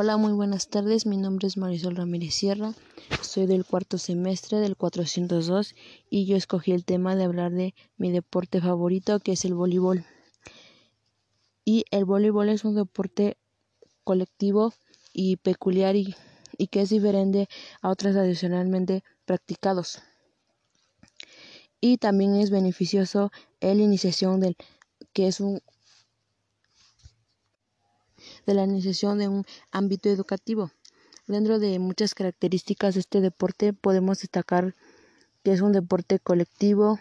Hola, muy buenas tardes. Mi nombre es Marisol Ramírez Sierra. Soy del cuarto semestre del 402 y yo escogí el tema de hablar de mi deporte favorito, que es el voleibol. Y el voleibol es un deporte colectivo y peculiar y, y que es diferente a otros adicionalmente practicados. Y también es beneficioso la iniciación del que es un de la iniciación de un ámbito educativo. Dentro de muchas características de este deporte podemos destacar que es un deporte colectivo,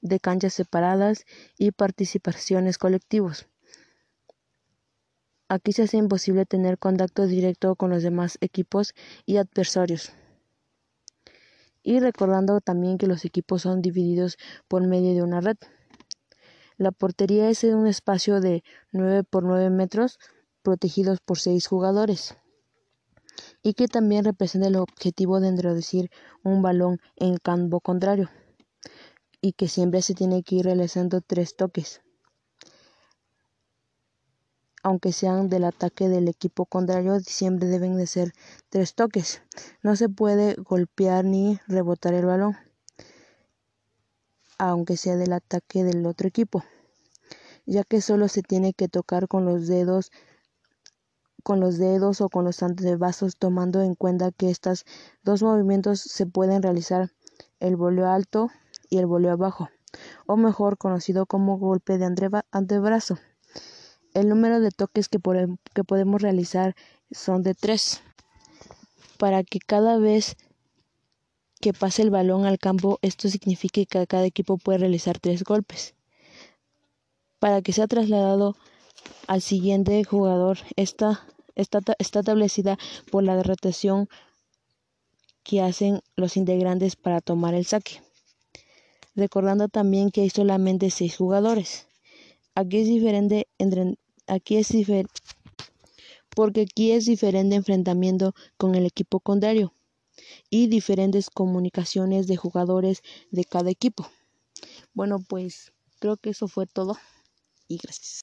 de canchas separadas y participaciones colectivos. Aquí se hace imposible tener contacto directo con los demás equipos y adversarios. Y recordando también que los equipos son divididos por medio de una red. La portería es un espacio de 9 por 9 metros protegidos por seis jugadores y que también representa el objetivo de introducir un balón en campo contrario y que siempre se tiene que ir realizando tres toques aunque sean del ataque del equipo contrario, siempre deben de ser tres toques. No se puede golpear ni rebotar el balón, aunque sea del ataque del otro equipo, ya que solo se tiene que tocar con los dedos con los dedos o con los antevasos tomando en cuenta que estos dos movimientos se pueden realizar el voleo alto y el voleo abajo, o mejor conocido como golpe de antebrazo. El número de toques que, podemos realizar son de tres, para que cada vez que pase el balón al campo, esto significa que cada equipo puede realizar tres golpes. Para que sea trasladado al siguiente jugador, esta está, establecida por la rotación que hacen los integrantes para tomar el saque. Recordando también que hay solamente seis jugadores. Aquí es diferente entre, aquí es diferente porque aquí es diferente enfrentamiento con el equipo contrario y diferentes comunicaciones de jugadores de cada equipo. Bueno, pues creo que eso fue todo y gracias.